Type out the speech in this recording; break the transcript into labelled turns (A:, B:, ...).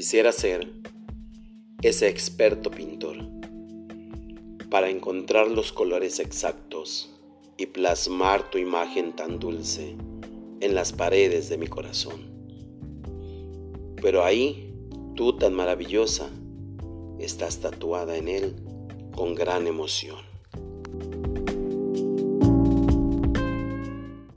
A: Quisiera ser ese experto pintor para encontrar los colores exactos y plasmar tu imagen tan dulce en las paredes de mi corazón. Pero ahí, tú tan maravillosa, estás tatuada en él con gran emoción.